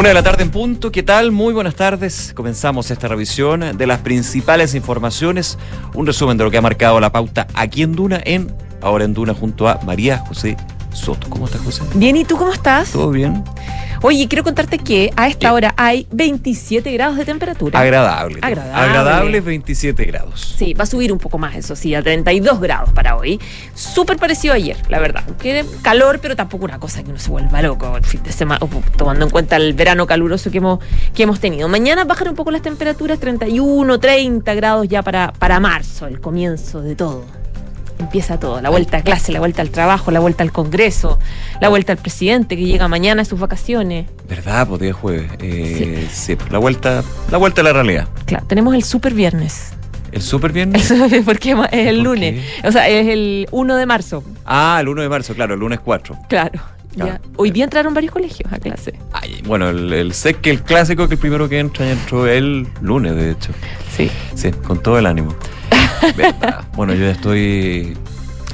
Una de la tarde en punto, ¿qué tal? Muy buenas tardes. Comenzamos esta revisión de las principales informaciones, un resumen de lo que ha marcado la pauta aquí en Duna, en Ahora en Duna, junto a María José Soto. ¿Cómo estás, José? Bien, ¿y tú cómo estás? ¿Todo bien? Oye, quiero contarte que a esta hora hay 27 grados de temperatura. Agradable. Agradable. Agradable 27 grados. Sí, va a subir un poco más, eso sí, a 32 grados para hoy. Súper parecido a ayer, la verdad. Tiene calor, pero tampoco una cosa que uno se vuelva loco el fin de semana, tomando en cuenta el verano caluroso que hemos, que hemos tenido. Mañana bajan un poco las temperaturas, 31, 30 grados ya para, para marzo, el comienzo de todo empieza todo, la vuelta a clase, la vuelta al trabajo, la vuelta al Congreso, la vuelta al presidente que llega mañana a sus vacaciones. ¿Verdad? Pues día jueves. Eh, sí. la vuelta, la vuelta a la realidad. Claro, tenemos el super viernes. ¿El super viernes? porque es el lunes. O sea, es el 1 de marzo. Ah, el 1 de marzo, claro, el lunes 4. Claro. Hoy día entraron varios colegios a clase. Ay, bueno, el, el sé que el clásico que el primero que entra entró el lunes, de hecho. Sí. Sí, con todo el ánimo. Bueno, yo ya estoy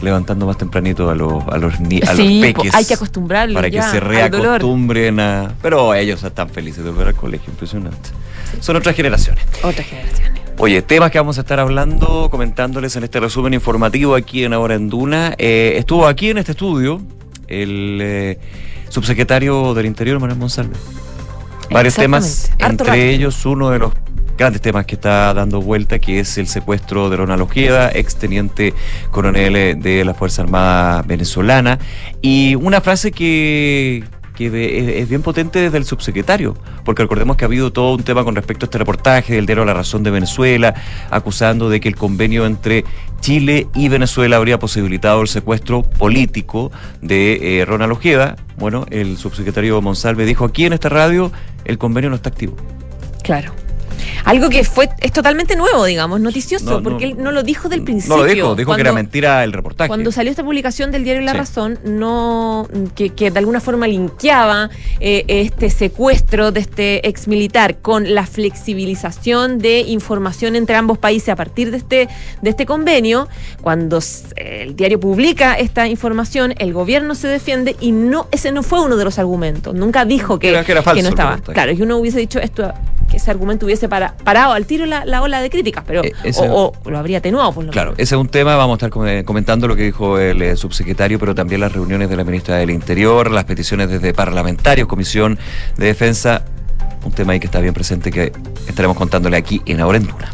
levantando más tempranito a los, a los, a los peques. Hay que acostumbrarlos. Para que se reacostumbren a. Pero ellos están felices de volver al colegio, impresionante. Son otras generaciones. Otras generaciones. Oye, temas que vamos a estar hablando, comentándoles en este resumen informativo aquí en Ahora en Duna. Eh, estuvo aquí en este estudio el eh, subsecretario del Interior, Manuel Monsalve. Varios temas, entre ellos uno de los grandes temas que está dando vuelta, que es el secuestro de Ronald Ojeda, exteniente coronel de la Fuerza Armada venezolana, y una frase que, que es bien potente desde el subsecretario, porque recordemos que ha habido todo un tema con respecto a este reportaje del diario La Razón de Venezuela, acusando de que el convenio entre Chile y Venezuela habría posibilitado el secuestro político de eh, Ronald Ojeda. Bueno, el subsecretario Monsalve dijo aquí en esta radio, el convenio no está activo. Claro. Algo que fue es totalmente nuevo, digamos, noticioso, porque él no lo dijo del principio. No lo dijo, dijo que era mentira el reportaje. Cuando salió esta publicación del diario La Razón, no que, de alguna forma linkeaba eh, este secuestro de este ex militar con la flexibilización de información entre ambos países a partir de este, de este convenio, cuando el diario publica esta información, el gobierno se defiende y no ese no fue uno de los argumentos. Nunca dijo que, que, no estaba. Claro, que uno hubiese dicho esto que ese argumento hubiese parado al tiro la, ola de críticas, pero eh, o, lo habría atenuado. Por lo claro, ese es un tema, vamos a estar comentando lo que dijo el eh, subsecretario, pero también las reuniones de la ministra del Interior, las peticiones desde parlamentarios, Comisión de Defensa, un tema ahí que está bien presente que estaremos contándole aquí en Ahora en Duna.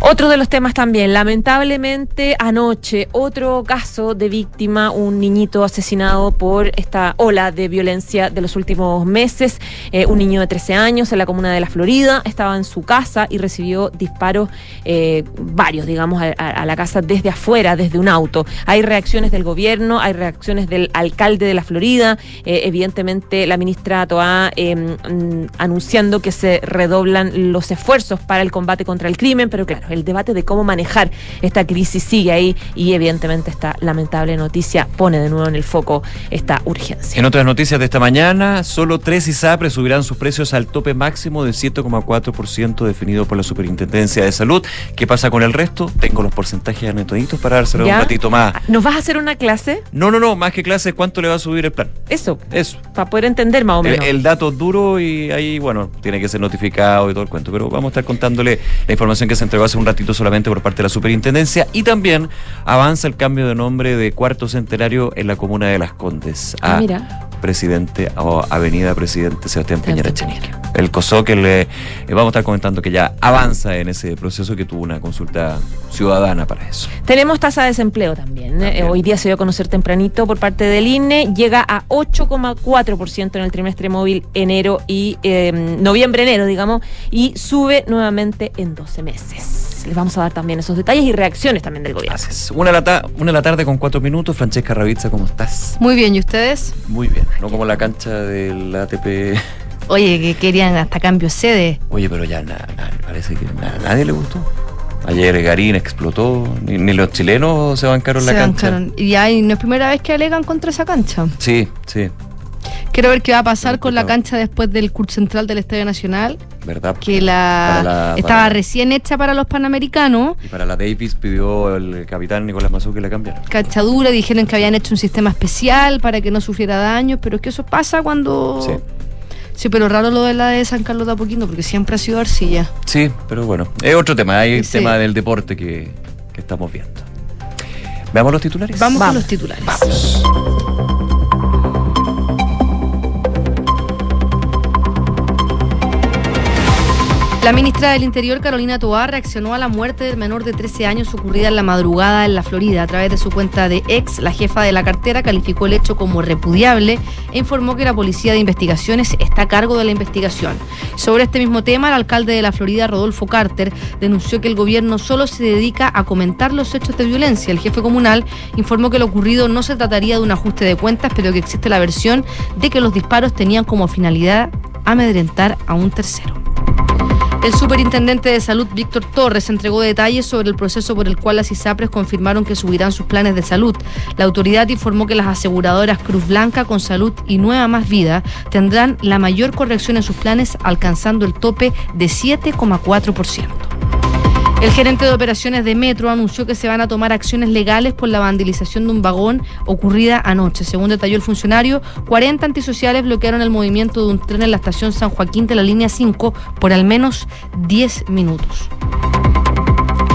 Otro de los temas también, lamentablemente anoche, otro caso de víctima, un niñito asesinado por esta ola de violencia de los últimos meses, eh, un niño de 13 años en la comuna de La Florida, estaba en su casa y recibió disparos, eh, varios, digamos, a, la casa desde afuera, desde un auto. Hay reacciones del gobierno, hay reacciones del alcalde de La Florida, eh, evidentemente la ministra Toa em, mm, anunciando que se redoblan los esfuerzos para el combate contra el crimen, pero claro, el debate de cómo manejar esta crisis sigue ahí y evidentemente esta lamentable noticia pone de nuevo en el foco esta urgencia. En otras noticias de esta mañana, solo tres ISAPRES subirán sus precios al tope máximo del 7,4% definido por la Superintendencia de Salud. ¿Qué pasa con el resto? Tengo los porcentajes anotaditos para dárselo un ratito más. ¿Nos vas a hacer una clase? No, no, no, más que clase, ¿cuánto le va a subir el plan? Eso. Eso. Para poder entender más o menos. El, el dato duro y ahí, bueno, tiene que ser notificado y todo el cuento, pero vamos a estar contándole la información que se entregó hace un ratito solamente por parte de la superintendencia y también avanza el cambio de nombre de cuarto centenario en la comuna de Las Condes ah, mira presidente o avenida presidente Sebastián Peñera Echenique. El COSO que le eh, vamos a estar comentando que ya avanza en ese proceso que tuvo una consulta ciudadana para eso. Tenemos tasa de desempleo también. ¿eh? Hoy día se dio a conocer tempranito por parte del INE, llega a 8,4% en el trimestre móvil enero y em, noviembre-enero, digamos, y sube nuevamente en 12 meses. Les vamos a dar también esos detalles y reacciones también del gobierno. Gracias. Una de la, una la tarde con cuatro minutos. Francesca Ravizza, ¿cómo estás? Muy bien, ¿y ustedes? Muy bien no como la cancha del ATP. Oye, que querían hasta cambio sede. Oye, pero ya parece que a nadie le gustó. Ayer Garín explotó, ni, los chilenos se bancaron la cancha. Y ahí no es primera vez que alegan contra esa cancha. Sí, sí. Quiero ver qué va a pasar con la cancha después del curso central del Estadio Nacional. ¿Verdad? Que la, estaba recién hecha para los panamericanos. Y para la Davis pidió el capitán Nicolás Mazú que la cambiara. Cancha dura, dijeron que habían hecho un sistema especial para que no sufriera daños, pero es que eso pasa cuando Sí, pero raro lo de la de San Carlos de Apoquindo, porque siempre ha sido arcilla. Sí, pero bueno, es otro tema, hay el tema del deporte que, que estamos viendo. ¿Veamos los titulares? Vamos, con los titulares. Vamos. La ministra del Interior, Carolina Toá, reaccionó a la muerte del menor de 13 años ocurrida en la madrugada en la Florida. A través de su cuenta de ex, la jefa de la cartera calificó el hecho como repudiable e informó que la Policía de Investigaciones está a cargo de la investigación. Sobre este mismo tema, el alcalde de la Florida, Rodolfo Carter, denunció que el gobierno solo se dedica a comentar los hechos de violencia. El jefe comunal informó que lo ocurrido no se trataría de un ajuste de cuentas, pero que existe la versión de que los disparos tenían como finalidad amedrentar a un tercero. El superintendente de salud, Víctor Torres, entregó detalles sobre el proceso por el cual las ISAPRES confirmaron que subirán sus planes de salud. La autoridad informó que las aseguradoras Cruz Blanca con Salud y Nueva Más Vida tendrán la mayor corrección en sus planes, alcanzando el tope de 7,4%. El gerente de operaciones de Metro anunció que se van a tomar acciones legales por la vandalización de un vagón ocurrida anoche. Según detalló el funcionario, 40 antisociales bloquearon el movimiento de un tren en la estación San Joaquín de la línea 5 por al menos 10 minutos.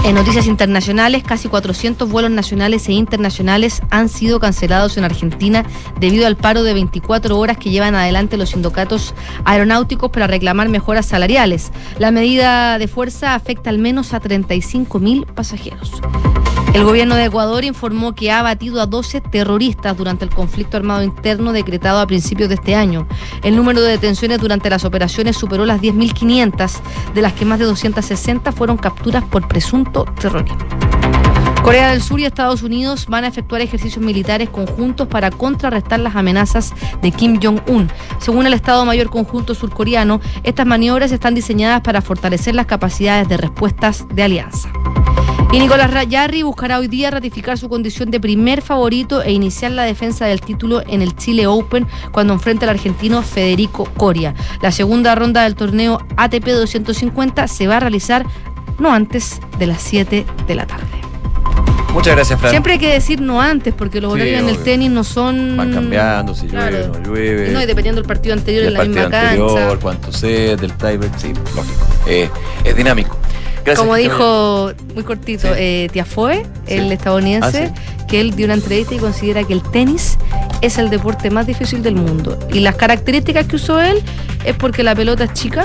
En noticias internacionales, casi 400 vuelos nacionales e internacionales han sido cancelados en Argentina debido al paro de 24 horas que llevan adelante los sindicatos aeronáuticos para reclamar mejoras salariales. La medida de fuerza afecta al menos a 35 mil pasajeros. El gobierno de Ecuador informó que ha abatido a 12 terroristas durante el conflicto armado interno decretado a principios de este año. El número de detenciones durante las operaciones superó las 10.500, de las que más de 260 fueron capturas por presunto terrorismo. Corea del Sur y Estados Unidos van a efectuar ejercicios militares conjuntos para contrarrestar las amenazas de Kim Jong-un. Según el Estado Mayor Conjunto Surcoreano, estas maniobras están diseñadas para fortalecer las capacidades de respuestas de alianza. Y Nicolás Yarri buscará hoy día ratificar su condición de primer favorito e iniciar la defensa del título en el Chile Open cuando enfrente al argentino Federico Coria. La segunda ronda del torneo ATP 250 se va a realizar no antes de las 7 de la tarde. Muchas gracias, Fran. Siempre hay que decir no antes, porque los horarios en el tenis no son. Van cambiando, si llueve, no llueve. no, y dependiendo del partido anterior en la misma anterior, cancha. cuánto sé, del tiebreak, sí, lógico. Eh, es dinámico. Como dijo muy cortito eh, Tiafoe, el estadounidense, ah, que él dio una entrevista y considera que el tenis es el deporte más difícil del mundo. Y las características que usó él es porque la pelota es chica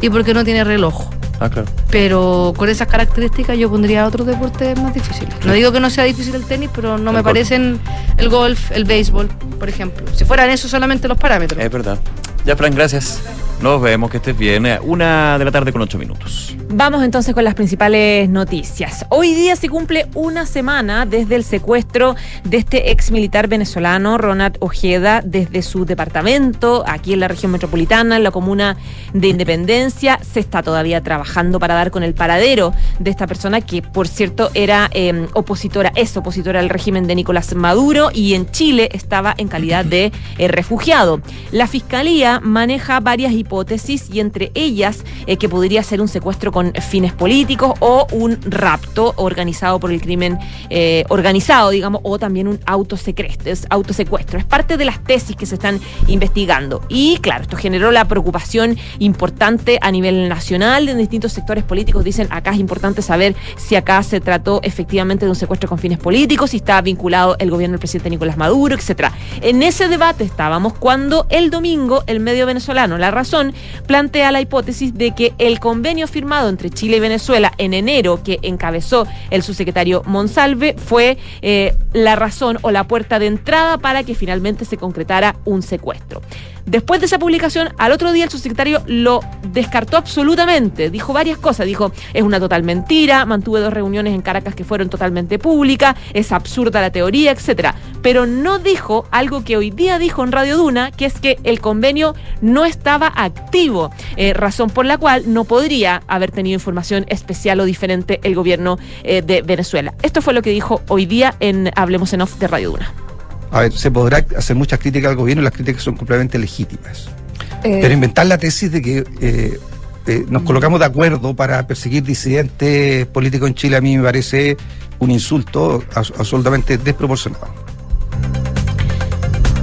y porque no tiene reloj. Ah, claro. Pero con esas características yo pondría otros deportes más difíciles. No digo que no sea difícil el tenis, pero no me parecen el golf, el béisbol, por ejemplo. Si fueran eso solamente los parámetros. Es verdad. Ya, Fran, gracias. Nos vemos, que estés bien. Una de la tarde con ocho minutos. Vamos entonces con las principales noticias. Hoy día se cumple una semana desde el secuestro de este ex militar venezolano, Ronald Ojeda, desde su departamento, aquí en la región metropolitana, en la comuna de Independencia. Se está todavía trabajando para dar con el paradero de esta persona, que por cierto era em, opositora, es opositora al régimen de Nicolás Maduro y en Chile estaba en calidad de eh, refugiado. La fiscalía maneja varias hipótesis y entre ellas eh, que podría ser un secuestro con fines políticos o un rapto organizado por el crimen eh, organizado, digamos, o también un autosecuestro. Es, parte de las tesis que se están investigando. Y claro, esto generó la preocupación importante a nivel nacional. En distintos sectores políticos dicen acá es importante saber si acá se trató efectivamente de un secuestro con fines políticos, si está vinculado el gobierno del presidente Nicolás Maduro, etcétera. En ese debate estábamos cuando el domingo el medio venezolano La Razón plantea la hipótesis de que el convenio firmado entre Chile y Venezuela en enero que encabezó el subsecretario Monsalve fue eh, la razón o la puerta de entrada para que finalmente se concretara un secuestro. Después de esa publicación, al otro día el subsecretario lo descartó absolutamente. Dijo varias cosas. Dijo, es una total mentira, mantuve dos reuniones en Caracas que fueron totalmente públicas, es absurda la teoría, etcétera. Pero no dijo algo que hoy día dijo en Radio Duna, que es que el convenio no estaba activo, eh, razón por la cual no podría haber tenido información especial o diferente el gobierno eh, de Venezuela. Esto fue lo que dijo hoy día en Hablemos en Off de Radio Duna a ver, se podrá hacer muchas críticas al gobierno y las críticas son completamente legítimas. Eh. Pero inventar la tesis de que eh, eh, nos colocamos de acuerdo para perseguir disidentes políticos en Chile a mí me parece un insulto absolutamente desproporcionado.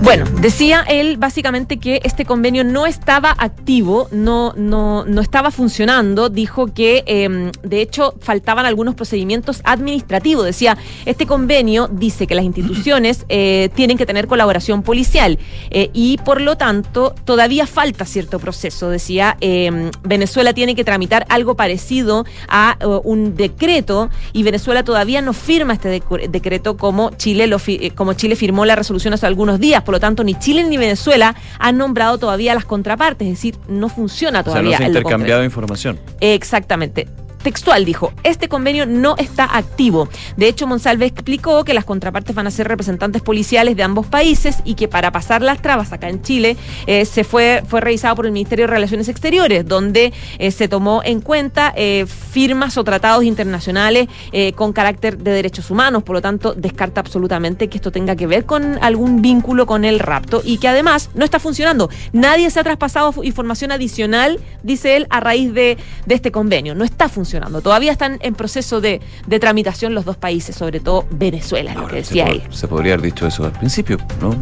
Bueno, decía él básicamente que este convenio no estaba activo, no, no, no estaba funcionando. Dijo que, eh, de hecho, faltaban algunos procedimientos administrativos. Decía, este convenio dice que las instituciones eh, tienen que tener colaboración policial eh, y, por lo tanto, todavía falta cierto proceso. Decía, em, Venezuela tiene que tramitar algo parecido a uh, un decreto y Venezuela todavía no firma este decreto como Chile, lo eh, como Chile firmó la resolución hace algunos días por lo tanto, ni Chile ni Venezuela han nombrado todavía las contrapartes, es decir, no funciona todavía. O sea, no se ha intercambiado información. Exactamente textual dijo, este convenio no está activo. De hecho, Monsalve explicó que las contrapartes van a ser representantes policiales de ambos países y que para pasar las trabas acá en Chile eh, se fue, fue revisado por el Ministerio de Relaciones Exteriores, donde eh, se tomó en cuenta eh, firmas o tratados internacionales con carácter de derechos humanos. Por lo tanto, descarta absolutamente que esto tenga que ver con algún vínculo con el rapto y que además no está funcionando. Nadie se ha traspasado información adicional, dice él, a raíz de, de este convenio. No está funcionando Todavía están en proceso de, tramitación los dos países, sobre todo Venezuela, lo que decía se él. se podría haber dicho eso al principio, ¿no?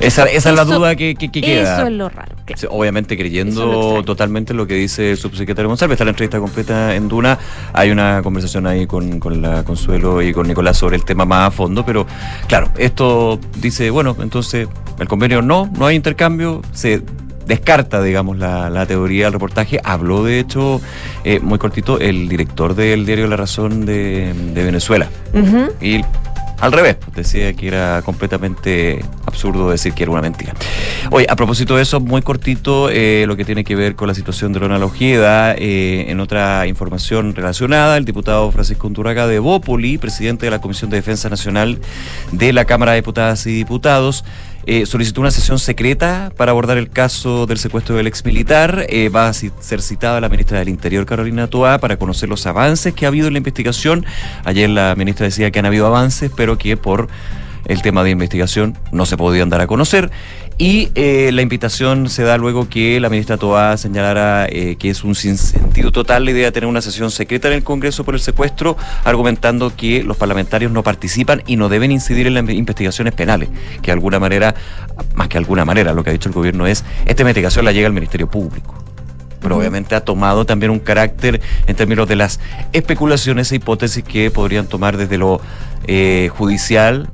esa, esa es la duda que, queda. Eso es lo raro. Obviamente creyendo totalmente lo que dice el subsecretario González. Está la entrevista completa en Duna. Hay una conversación ahí con, con la Consuelo y con Nicolás sobre el tema más a fondo, pero claro, esto dice, bueno, entonces el convenio no, no hay intercambio, se descarta, digamos, la, teoría del reportaje. Habló, de hecho, eh, muy cortito, el director del diario La Razón de, Venezuela. Y al revés, decía que era completamente absurdo decir que era una mentira. Oye, a propósito de eso, muy cortito, eh, lo que tiene que ver con la situación de Ronald Ojeda, eh, en otra información relacionada, el diputado Francisco Unduraga de Bópoli, presidente de la Comisión de Defensa Nacional de la Cámara de Diputadas y Diputados, eh, solicitó una sesión secreta para abordar el caso del secuestro del exmilitar. Eh, va a ser citada la ministra del Interior, Carolina Toá, para conocer los avances que ha habido en la investigación. Ayer la ministra decía que han habido avances, pero que por el tema de investigación no se podían dar a conocer. Y eh, la invitación se da luego que la ministra Toá señalara eh, que es un sinsentido total la idea de tener una sesión secreta en el Congreso por el secuestro, argumentando que los parlamentarios no participan y no deben incidir en las investigaciones penales, que de alguna manera, más que alguna manera, lo que ha dicho el gobierno es, esta investigación la llega al Ministerio Público pero obviamente ha tomado también un carácter en términos de las especulaciones e hipótesis que podrían tomar desde lo eh, judicial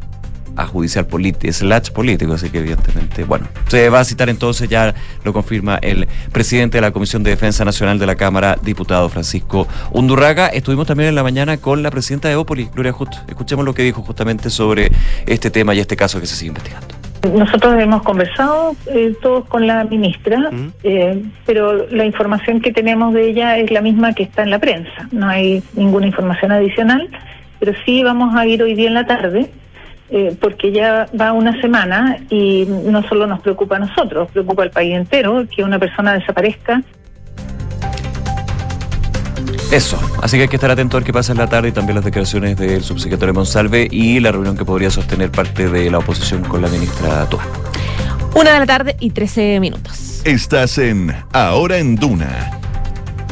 a judicial político, slash político, así que evidentemente, bueno, se va a citar entonces, ya lo confirma el presidente de la Comisión de Defensa Nacional de la Cámara, diputado Francisco Undurraga. Estuvimos también en la mañana con la presidenta de Opoli, Gloria Just. Escuchemos lo que dijo justamente sobre este tema y este caso que se sigue investigando. Nosotros hemos conversado eh, todos con la ministra, eh, pero la información que tenemos de ella es la misma que está en la prensa. No hay ninguna información adicional, pero sí vamos a ir hoy día en la tarde eh, porque ya va una semana y no solo nos preocupa a nosotros, preocupa al país entero que una persona desaparezca. Eso, así que hay que estar atento a ver qué pasa en la tarde y también las declaraciones del subsecretario Monsalve y la reunión que podría sostener parte de la oposición con la ministra Tua. Una de la tarde y 13 minutos. Estás en Ahora en Duna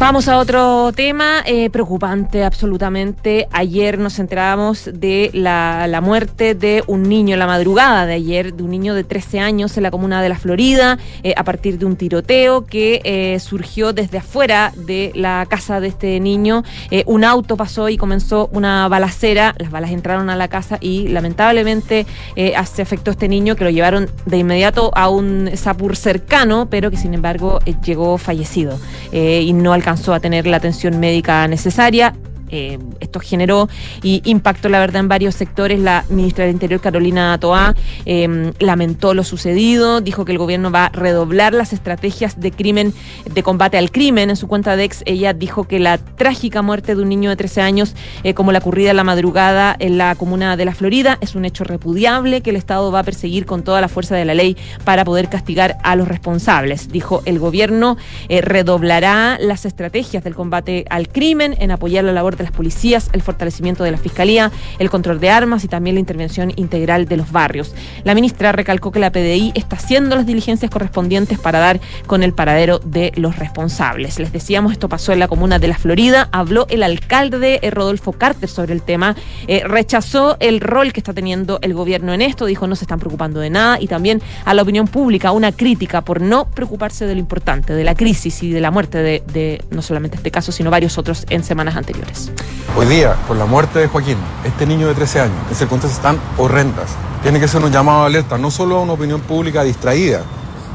Vamos a otro tema eh, preocupante absolutamente. Ayer nos enterábamos de la, muerte de un niño, la madrugada de ayer, de un niño de 13 años en la comuna de La Florida, eh, a partir de un tiroteo que eh, surgió desde afuera de la casa de este niño. un auto pasó y comenzó una balacera, las balas entraron a la casa y lamentablemente se afectó a este niño que lo llevaron de inmediato a un sapur cercano, pero que sin embargo llegó fallecido y no alcanzó a tener la atención médica necesaria. Eh, esto generó y impactó, la verdad, en varios sectores. La ministra del Interior, Carolina Toá, em, lamentó lo sucedido, dijo que el gobierno va a redoblar las estrategias de crimen, de combate al crimen. En su cuenta de ex, ella dijo que la trágica muerte de un niño de 13 años, eh, como la ocurrida en la madrugada en la comuna de La Florida, es un hecho repudiable que el Estado va a perseguir con toda la fuerza de la ley para poder castigar a los responsables. Dijo, el gobierno eh, redoblará las estrategias del combate al crimen en apoyar la labor las policías, el fortalecimiento de la fiscalía, el control de armas y también la intervención integral de los barrios. La ministra recalcó que la PDI está haciendo las diligencias correspondientes para dar con el paradero de los responsables. Les decíamos, esto pasó en la comuna de La Florida. Habló el alcalde eh, Rodolfo Carter sobre el tema. Eh, rechazó el rol que está teniendo el gobierno en esto. Dijo no se están preocupando de nada. Y también a la opinión pública una crítica por no preocuparse de lo importante, de la crisis y de la muerte de no solamente este caso, sino varios otros en semanas anteriores. Hoy día, con la muerte de Joaquín, este niño de 13 años, en circunstancias tan horrendas, tiene que ser un llamado de alerta, no solo a una opinión pública distraída,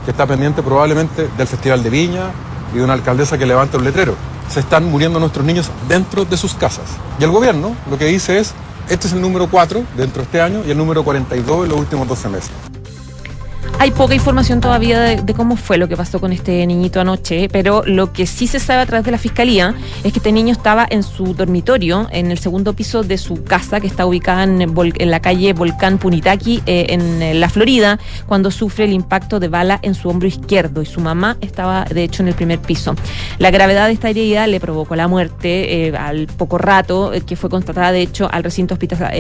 que está pendiente probablemente del Festival de Viña y de una alcaldesa que levanta un letrero. Se están muriendo nuestros niños dentro de sus casas. Y el gobierno lo que dice es, este es el número 4 dentro de este año y el número 42 en los últimos 12 meses. Hay poca información todavía de, cómo fue lo que pasó con este niñito anoche, pero lo que sí se sabe a través de la fiscalía es que este niño estaba en su dormitorio, en el segundo piso de su casa, que está ubicada en, la calle Volcán Punitaki, eh, en eh, la Florida, cuando sufre el impacto de bala en su hombro izquierdo y su mamá estaba, de hecho, en el primer piso. La gravedad de esta herida le provocó la muerte eh, al poco rato, que fue constatada, de hecho, al recinto hospital,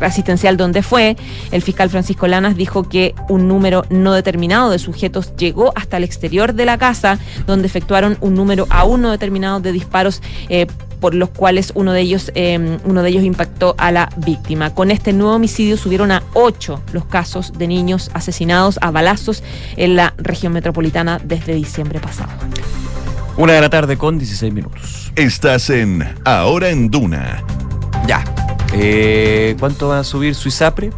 asistencial donde fue. El fiscal Francisco Lanas dijo que un número no determinado de sujetos llegó hasta el exterior de la casa, donde efectuaron un número aún no determinado de disparos. Eh, por los cuales uno de ellos eh, uno de ellos impactó a la víctima. Con este nuevo homicidio subieron a ocho los casos de niños asesinados a balazos en la región metropolitana desde diciembre pasado. Una de la tarde con 16 minutos. Estás en Ahora en Duna. Ya. Eh, ¿Cuánto va a subir su ISAPRE?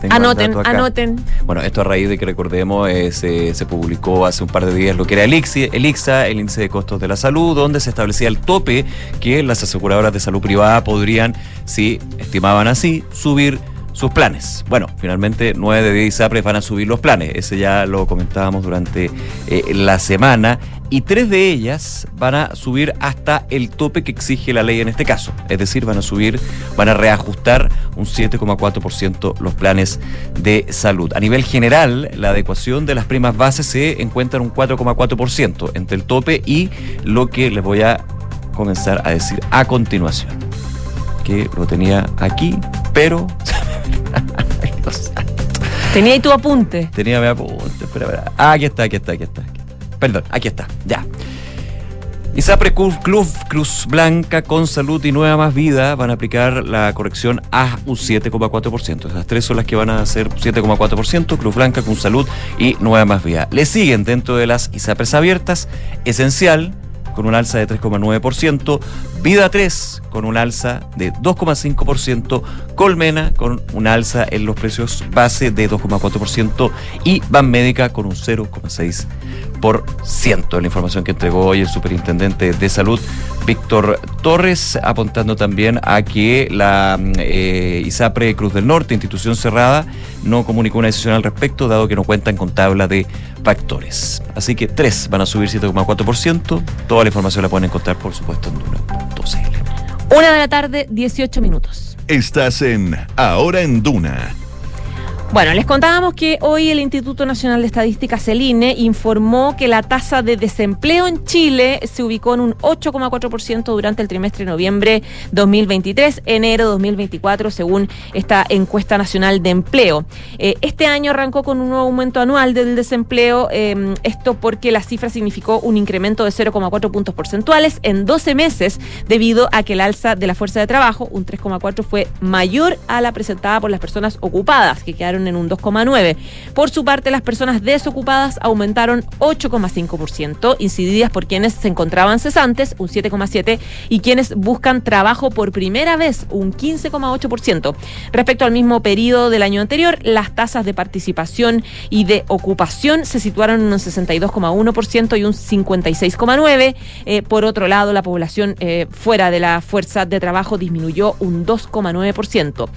Tengo Anoten, anoten. Bueno, esto a raíz de que recordemos, eh, se, se publicó hace un par de días lo que era el ICSI, el ICSA, el índice de costos de la salud, donde se establecía el tope que las aseguradoras de salud privada podrían, si estimaban así, subir sus planes. Bueno, finalmente 9 de 10 ISAPRES van a subir los planes, ese ya lo comentábamos durante eh, la semana, y tres de ellas van a subir hasta el tope que exige la ley en este caso, es decir, van a subir, van a reajustar un 7,4% los planes de salud. A nivel general, la adecuación de las primas bases se encuentra en un 4,4% entre el tope y lo que les voy a comenzar a decir a continuación, que lo tenía aquí, pero... Santo. Tenía ahí tu apunte. Tenía mi apunte, espera, espera. Ah, aquí está, aquí está, aquí está. Perdón, aquí está, ya. ISAPRE Club Cruz Blanca con Salud y Nueva Más Vida van a aplicar la corrección a un 7,4%. Esas tres son las que van a hacer 7,4%, Cruz Blanca con Salud y Nueva Más Vida. Le siguen dentro de las ISAPRES abiertas, Esencial con un alza de 3,9%, Vida 3 con un alza de 2,5%, Colmena con un alza en los precios base de 2,4% y Ban Médica con un 0,6%. La información que entregó hoy el superintendente de salud, Víctor Torres, apuntando también a que la eh, ISAPRE Cruz del Norte, institución cerrada, no comunicó una decisión al respecto, dado que no cuentan con tabla de factores. Así que tres van a subir 7,4%. Toda la información la pueden encontrar, por supuesto, en duna.cl. Una de la tarde, 18 minutos. Estás en Ahora en Duna. Bueno, les contábamos que hoy el Instituto Nacional de Estadística, CELINE, informó que la tasa de desempleo en Chile se ubicó en un 8,4% durante el trimestre de noviembre 2023, enero 2024, según esta encuesta nacional de empleo. Eh, este año arrancó con un nuevo aumento anual del desempleo, eh, esto porque la cifra significó un incremento de 0,4 puntos porcentuales en 12 meses, debido a que el alza de la fuerza de trabajo, un 3,4, fue mayor a la presentada por las personas ocupadas, que quedaron en un 2,9. Por su parte, las personas desocupadas aumentaron 8,5%, incididas por quienes se encontraban cesantes, un 7,7%, y quienes buscan trabajo por primera vez, un 15,8%. Respecto al mismo periodo del año anterior, las tasas de participación y de ocupación se situaron en un 62,1% y un 56,9%. Eh, por otro lado, la población eh, fuera de la fuerza de trabajo disminuyó un 2,9%.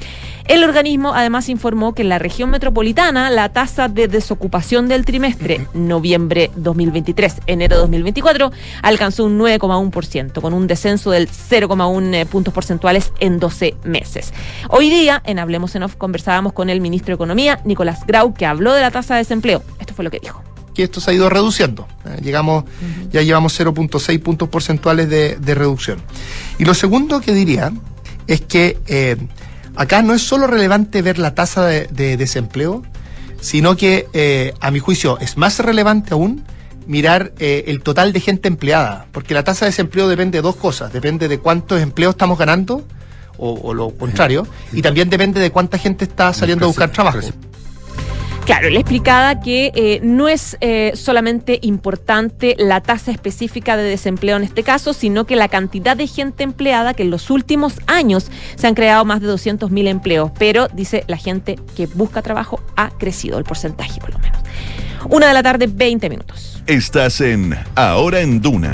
El organismo además informó que en la región metropolitana la tasa de desocupación del trimestre noviembre 2023, enero 2024, alcanzó un 9,1%, con un descenso del 0,1 eh, puntos porcentuales en 12 meses. Hoy día, en Hablemos en Off, conversábamos con el ministro de Economía, Nicolás Grau, que habló de la tasa de desempleo. Esto fue lo que dijo. que esto se ha ido reduciendo. Eh, llegamos, ya llevamos 0.6 puntos porcentuales de, de, reducción. Y lo segundo que diría es que eh, acá no es solo relevante ver la tasa de, de desempleo, sino que eh, a mi juicio es más relevante aún mirar eh, el total de gente empleada, porque la tasa de desempleo depende de dos cosas, depende de cuántos empleos estamos ganando, o, o lo contrario, y también depende de cuánta gente está saliendo a buscar trabajo. Claro, le explicaba que eh, no es eh, solamente importante la tasa específica de desempleo en este caso, sino que la cantidad de gente empleada, que en los últimos años se han creado más de 200.000 empleos, pero dice la gente que busca trabajo ha crecido el porcentaje por lo menos. Una de la tarde, 20 minutos. Estás en Ahora en Duna.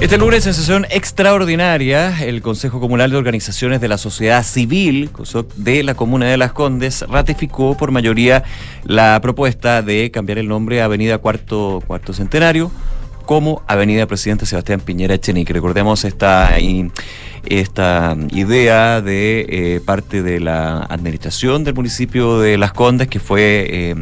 Este lunes, en sesión extraordinaria, el Consejo Comunal de Organizaciones de la Sociedad Civil de la Comuna de Las Condes ratificó por mayoría la propuesta de cambiar el nombre a Avenida Cuarto, Cuarto Centenario como Avenida Presidente Sebastián Piñera Echenique. Recordemos esta, esta idea de eh, parte de la administración del municipio de Las Condes que fue... Eh,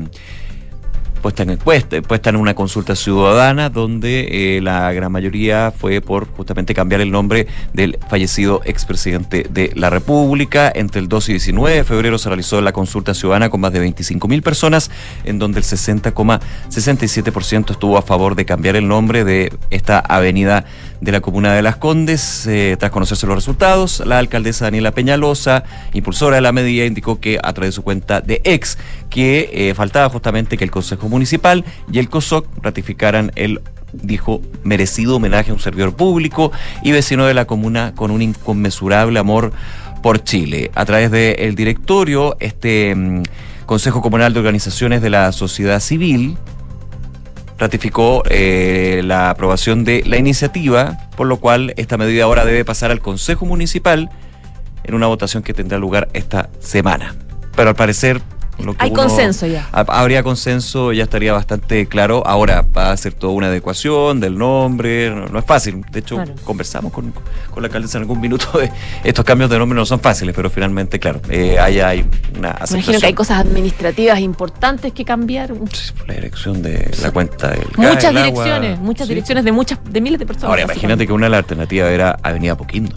puesta en encuesta, puesta en una consulta ciudadana donde eh, la gran mayoría fue por justamente cambiar el nombre del fallecido expresidente de la República. Entre el 2 y 19 de febrero se realizó la consulta ciudadana con más de 25 mil personas, en donde el 60,67% estuvo a favor de cambiar el nombre de esta avenida de la comuna de Las Condes. Eh, tras conocerse los resultados, la alcaldesa Daniela Peñalosa, impulsora de la medida, indicó que a través de su cuenta de ex que eh, faltaba justamente que el Consejo Municipal y el COSOC ratificaran el dijo, merecido homenaje a un servidor público y vecino de la comuna con un inconmensurable amor por Chile. A través del directorio, este mm, Consejo Comunal de Organizaciones de la Sociedad Civil ratificó eh, la aprobación de la iniciativa, por lo cual esta medida ahora debe pasar al Consejo Municipal en una votación que tendrá lugar esta semana. Pero al parecer hay consenso ya. Habría consenso, ya estaría bastante claro. Ahora va a ser toda una adecuación del nombre, no, es fácil. De hecho, conversamos con, con, la alcaldesa en algún minuto de estos cambios de nombre no son fáciles, pero finalmente, claro, eh, hay, hay una aceptación. Imagino que hay cosas administrativas importantes que cambiar. la dirección de la cuenta del Muchas direcciones, muchas direcciones de muchas de miles de personas. Ahora, imagínate que una de las alternativas era Avenida Poquindo.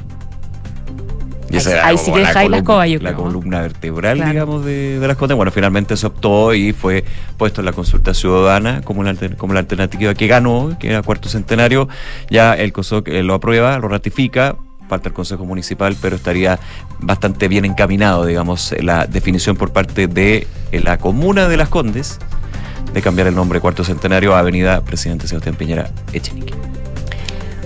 Y ahí, sí que dejáis la escoba, yo La columna vertebral, digamos, de, de, las Condes. Bueno, finalmente se optó y fue puesto en la consulta ciudadana como, una, como la alternativa que ganó, que era cuarto centenario. Ya el COSOC eh, lo aprueba, lo ratifica, parte del Consejo Municipal, pero estaría bastante bien encaminado, digamos, la definición por parte de eh, la comuna de Las Condes de cambiar el nombre Cuarto Centenario a Avenida Presidente Sebastián Piñera Echenique.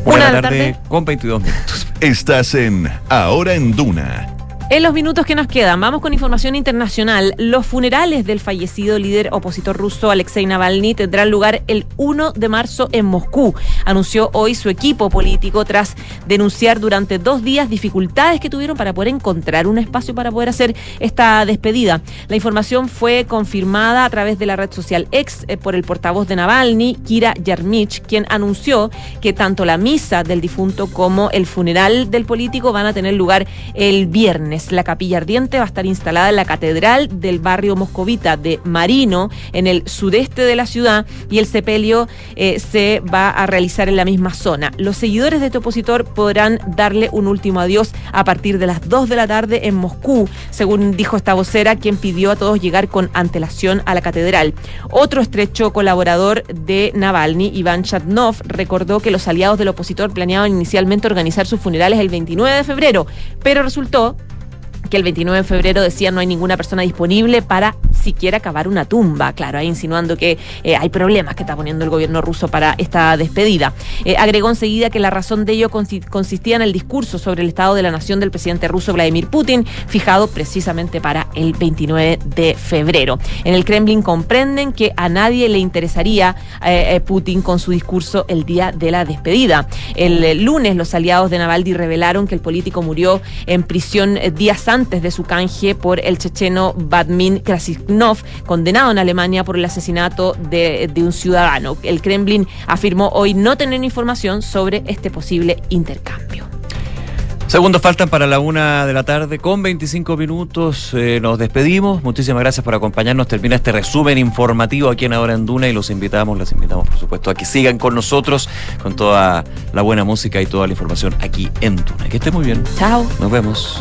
Buenas tardes tarde, con 22 minutos. Estás en Ahora en Duna en los minutos que nos quedan, vamos con información internacional. Los funerales del fallecido líder opositor ruso Alexei Navalny tendrán lugar el 1 de marzo en Moscú, anunció hoy su equipo político tras denunciar durante dos días dificultades que tuvieron para poder encontrar un espacio para poder hacer esta despedida. La información fue confirmada a través de la red social X eh, por el portavoz de Navalny, Kira Yarmich, quien anunció que tanto la misa del difunto como el funeral del político van a tener lugar el viernes. La capilla ardiente va a estar instalada en la catedral del barrio moscovita de Marino, en el sudeste de la ciudad, y el sepelio eh, se va a realizar en la misma zona. Los seguidores de este opositor podrán darle un último adiós a partir de las 2 de la tarde en Moscú, según dijo esta vocera, quien pidió a todos llegar con antelación a la catedral. Otro estrecho colaborador de Navalny, Iván Chatnov, recordó que los aliados del opositor planeaban inicialmente organizar sus funerales el 29 de febrero, pero resultó que el 29 de febrero decía no hay ninguna persona disponible para siquiera cavar una tumba. Claro, ahí insinuando que eh, hay problemas que está poniendo el gobierno ruso para esta despedida. Eh, agregó enseguida que la razón de ello consistía en el discurso sobre el estado de la nación del presidente ruso Vladimir Putin, fijado precisamente para el 29 de febrero. En el Kremlin comprenden que a nadie le interesaría eh, Putin con su discurso el día de la despedida. El lunes los aliados de Navalny revelaron que el político murió en prisión días antes de su canje por el checheno Badmin Krasiknov, condenado en Alemania por el asesinato de, de un ciudadano. El Kremlin afirmó hoy no tener información sobre este posible intercambio. Segundos faltan para la una de la tarde con 25 minutos. Eh, nos despedimos. Muchísimas gracias por acompañarnos. Termina este resumen informativo aquí en Ahora en Duna y los invitamos, los invitamos por supuesto a que sigan con nosotros con toda la buena música y toda la información aquí en Duna. Que esté muy bien. Chao. Nos vemos.